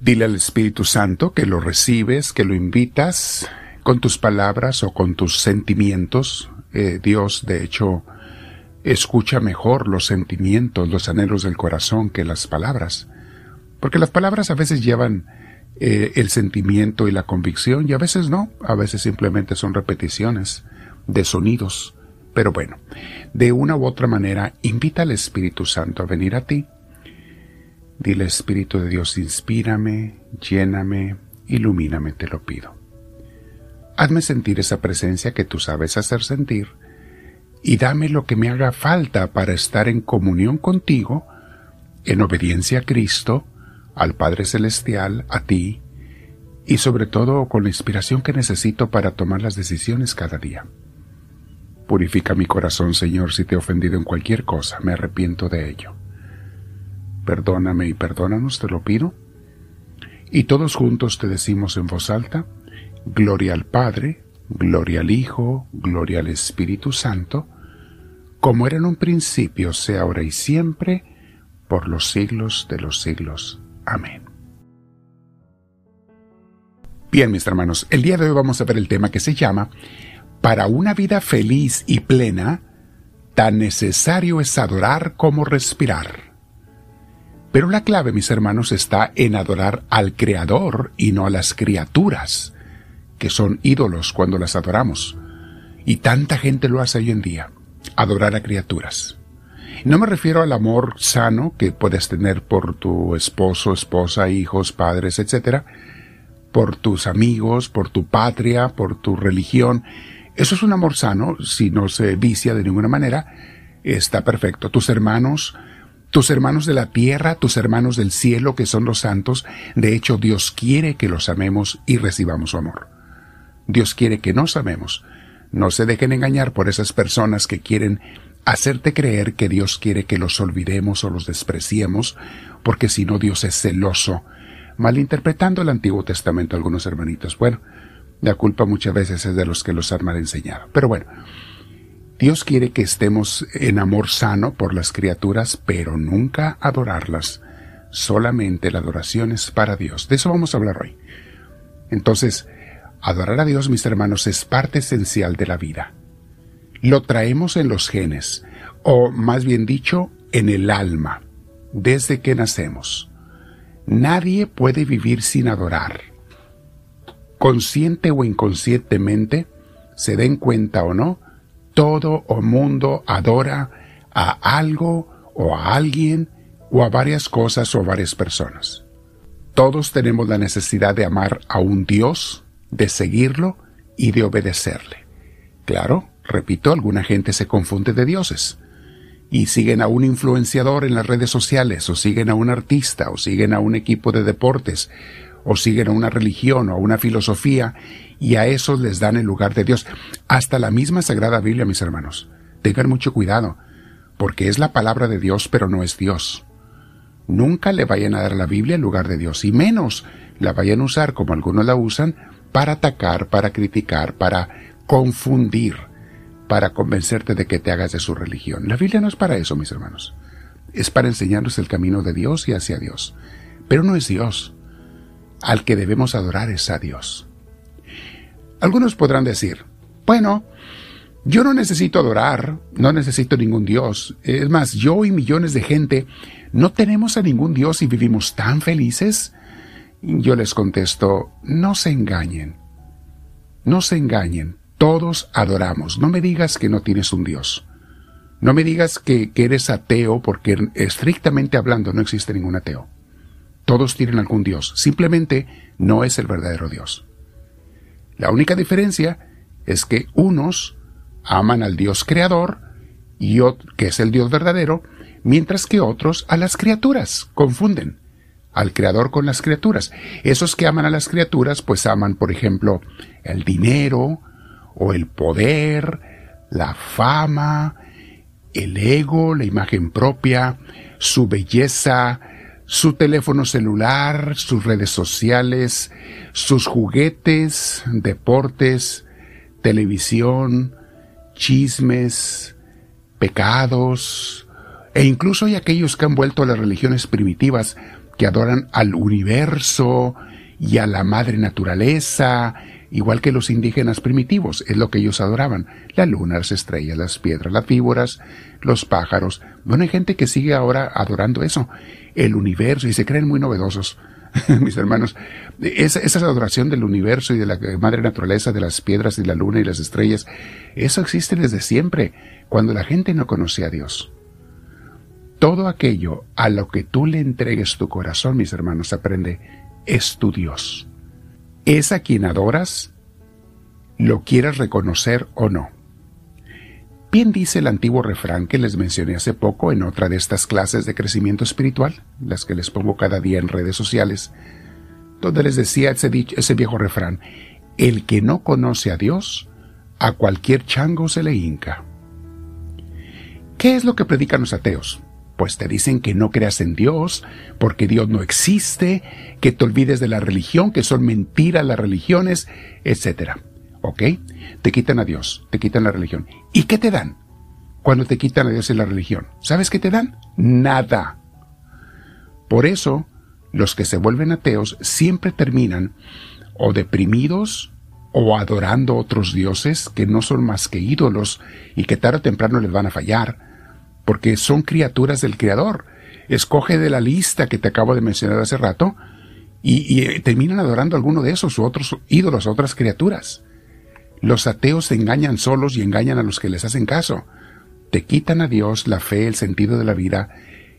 Dile al Espíritu Santo que lo recibes, que lo invitas con tus palabras o con tus sentimientos. Eh, Dios, de hecho, escucha mejor los sentimientos, los anhelos del corazón que las palabras. Porque las palabras a veces llevan eh, el sentimiento y la convicción y a veces no, a veces simplemente son repeticiones de sonidos. Pero bueno, de una u otra manera, invita al Espíritu Santo a venir a ti. Dile Espíritu de Dios, inspírame, lléname, ilumíname, te lo pido. Hazme sentir esa presencia que tú sabes hacer sentir y dame lo que me haga falta para estar en comunión contigo, en obediencia a Cristo, al Padre Celestial, a ti, y sobre todo con la inspiración que necesito para tomar las decisiones cada día. Purifica mi corazón, Señor, si te he ofendido en cualquier cosa, me arrepiento de ello. Perdóname y perdónanos, te lo pido. Y todos juntos te decimos en voz alta, Gloria al Padre, Gloria al Hijo, Gloria al Espíritu Santo, como era en un principio, sea ahora y siempre, por los siglos de los siglos. Amén. Bien, mis hermanos, el día de hoy vamos a ver el tema que se llama para una vida feliz y plena, tan necesario es adorar como respirar. Pero la clave, mis hermanos, está en adorar al Creador y no a las criaturas, que son ídolos cuando las adoramos. Y tanta gente lo hace hoy en día, adorar a criaturas. No me refiero al amor sano que puedes tener por tu esposo, esposa, hijos, padres, etc., por tus amigos, por tu patria, por tu religión, eso es un amor sano, si no se vicia de ninguna manera, está perfecto. Tus hermanos, tus hermanos de la tierra, tus hermanos del cielo, que son los santos, de hecho Dios quiere que los amemos y recibamos su amor. Dios quiere que nos amemos. No se dejen engañar por esas personas que quieren hacerte creer que Dios quiere que los olvidemos o los despreciemos, porque si no Dios es celoso, malinterpretando el Antiguo Testamento algunos hermanitos. Bueno, la culpa muchas veces es de los que los han mal enseñado. Pero bueno, Dios quiere que estemos en amor sano por las criaturas, pero nunca adorarlas. Solamente la adoración es para Dios. De eso vamos a hablar hoy. Entonces, adorar a Dios, mis hermanos, es parte esencial de la vida. Lo traemos en los genes, o más bien dicho, en el alma, desde que nacemos. Nadie puede vivir sin adorar consciente o inconscientemente, se den cuenta o no, todo o mundo adora a algo o a alguien o a varias cosas o a varias personas. Todos tenemos la necesidad de amar a un Dios, de seguirlo y de obedecerle. Claro, repito, alguna gente se confunde de dioses y siguen a un influenciador en las redes sociales o siguen a un artista o siguen a un equipo de deportes o siguen a una religión o a una filosofía y a esos les dan el lugar de Dios. Hasta la misma Sagrada Biblia, mis hermanos. Tengan mucho cuidado, porque es la palabra de Dios, pero no es Dios. Nunca le vayan a dar a la Biblia el lugar de Dios, y menos la vayan a usar como algunos la usan para atacar, para criticar, para confundir, para convencerte de que te hagas de su religión. La Biblia no es para eso, mis hermanos. Es para enseñarnos el camino de Dios y hacia Dios. Pero no es Dios al que debemos adorar es a Dios. Algunos podrán decir, bueno, yo no necesito adorar, no necesito ningún Dios. Es más, yo y millones de gente no tenemos a ningún Dios y vivimos tan felices. Yo les contesto, no se engañen, no se engañen, todos adoramos. No me digas que no tienes un Dios. No me digas que, que eres ateo porque estrictamente hablando no existe ningún ateo. Todos tienen algún Dios, simplemente no es el verdadero Dios. La única diferencia es que unos aman al Dios creador, y que es el Dios verdadero, mientras que otros a las criaturas, confunden al creador con las criaturas. Esos que aman a las criaturas, pues aman, por ejemplo, el dinero, o el poder, la fama, el ego, la imagen propia, su belleza, su teléfono celular, sus redes sociales, sus juguetes, deportes, televisión, chismes, pecados, e incluso hay aquellos que han vuelto a las religiones primitivas que adoran al universo y a la madre naturaleza, igual que los indígenas primitivos, es lo que ellos adoraban, la luna, las estrellas, las piedras, las víboras, los pájaros. Bueno, hay gente que sigue ahora adorando eso, el universo, y se creen muy novedosos. mis hermanos, esa, adoración del universo y de la madre naturaleza, de las piedras y la luna y las estrellas, eso existe desde siempre, cuando la gente no conocía a Dios. Todo aquello a lo que tú le entregues tu corazón, mis hermanos, aprende, es tu Dios. Es a quien adoras, lo quieras reconocer o no. Bien dice el antiguo refrán que les mencioné hace poco en otra de estas clases de crecimiento espiritual, las que les pongo cada día en redes sociales, donde les decía ese, ese viejo refrán, el que no conoce a Dios, a cualquier chango se le hinca. ¿Qué es lo que predican los ateos? Pues te dicen que no creas en Dios, porque Dios no existe, que te olvides de la religión, que son mentiras las religiones, etc. ¿Ok? Te quitan a Dios, te quitan la religión. ¿Y qué te dan cuando te quitan a Dios y la religión? ¿Sabes qué te dan? Nada. Por eso, los que se vuelven ateos siempre terminan o deprimidos o adorando otros dioses que no son más que ídolos y que tarde o temprano les van a fallar, porque son criaturas del Creador. Escoge de la lista que te acabo de mencionar hace rato y, y terminan adorando a alguno de esos u otros ídolos, otras criaturas. Los ateos se engañan solos y engañan a los que les hacen caso. Te quitan a Dios la fe, el sentido de la vida,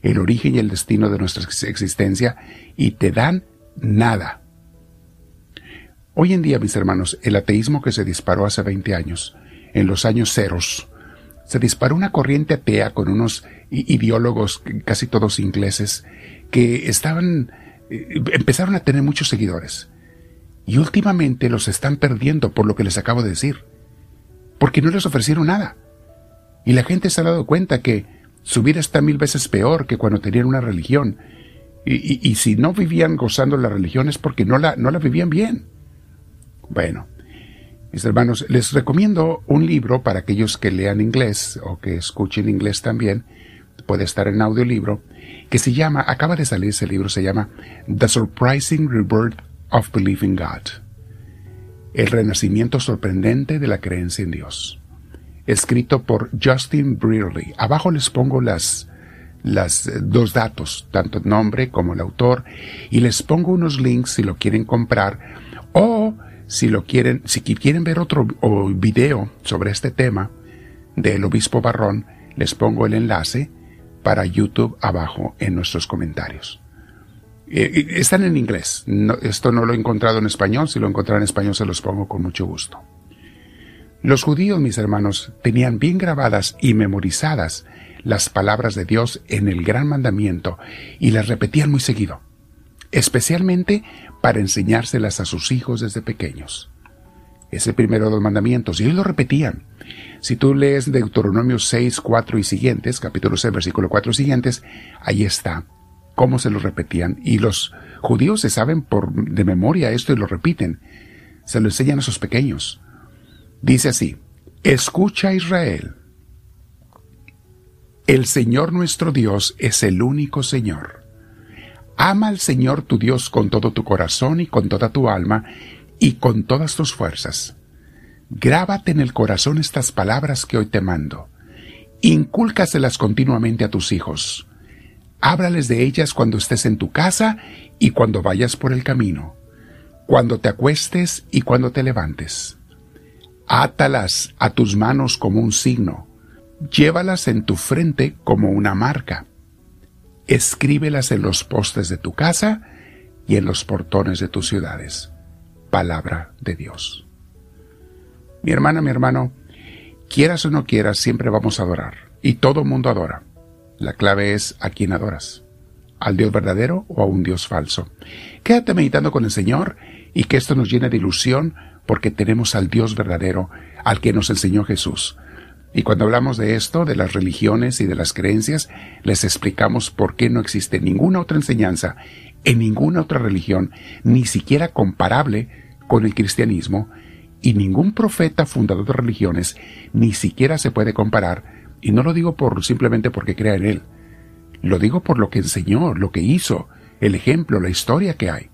el origen y el destino de nuestra existencia y te dan nada. Hoy en día, mis hermanos, el ateísmo que se disparó hace 20 años, en los años ceros, se disparó una corriente atea con unos ideólogos, casi todos ingleses, que estaban, eh, empezaron a tener muchos seguidores. Y últimamente los están perdiendo por lo que les acabo de decir. Porque no les ofrecieron nada. Y la gente se ha dado cuenta que su vida está mil veces peor que cuando tenían una religión. Y, si no vivían gozando la religión es porque no la, no la vivían bien. Bueno, mis hermanos, les recomiendo un libro para aquellos que lean inglés o que escuchen inglés también. Puede estar en audiolibro, que se llama, acaba de salir ese libro, se llama The Surprising Rebirth of Believing God. El renacimiento sorprendente de la creencia en Dios. Escrito por Justin Brearley. Abajo les pongo las, las eh, dos datos, tanto el nombre como el autor, y les pongo unos links si lo quieren comprar o si lo quieren, si quieren ver otro video sobre este tema del obispo Barrón, les pongo el enlace para YouTube abajo en nuestros comentarios. Eh, están en inglés. esto no lo he encontrado en español. Si lo encontrara en español se los pongo con mucho gusto. Los judíos, mis hermanos, tenían bien grabadas y memorizadas las palabras de Dios en el gran mandamiento y las repetían muy seguido, especialmente para enseñárselas a sus hijos desde pequeños. Es el primero de los mandamientos y ellos lo repetían. Si tú lees Deuteronomio 6, 4 y siguientes, capítulo 6, versículo 4 y siguientes, ahí está cómo se lo repetían. Y los judíos se saben por de memoria esto y lo repiten. Se lo enseñan a sus pequeños. Dice así, escucha Israel. El Señor nuestro Dios es el único Señor. Ama al Señor tu Dios con todo tu corazón y con toda tu alma y con todas tus fuerzas. Grábate en el corazón estas palabras que hoy te mando. Incúlcaselas continuamente a tus hijos Háblales de ellas cuando estés en tu casa y cuando vayas por el camino, cuando te acuestes y cuando te levantes. Átalas a tus manos como un signo, llévalas en tu frente como una marca. Escríbelas en los postes de tu casa y en los portones de tus ciudades. Palabra de Dios. Mi hermana, mi hermano, quieras o no quieras, siempre vamos a adorar. Y todo mundo adora. La clave es a quién adoras, al Dios verdadero o a un Dios falso. Quédate meditando con el Señor y que esto nos llene de ilusión porque tenemos al Dios verdadero, al que nos enseñó Jesús. Y cuando hablamos de esto, de las religiones y de las creencias, les explicamos por qué no existe ninguna otra enseñanza en ninguna otra religión, ni siquiera comparable con el cristianismo, y ningún profeta fundador de religiones ni siquiera se puede comparar y no lo digo por simplemente porque crea en él. Lo digo por lo que enseñó, lo que hizo, el ejemplo, la historia que hay.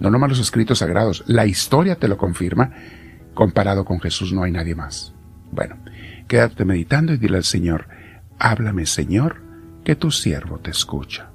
No nomás los escritos sagrados, la historia te lo confirma. Comparado con Jesús no hay nadie más. Bueno, quédate meditando y dile al Señor, háblame Señor, que tu siervo te escucha.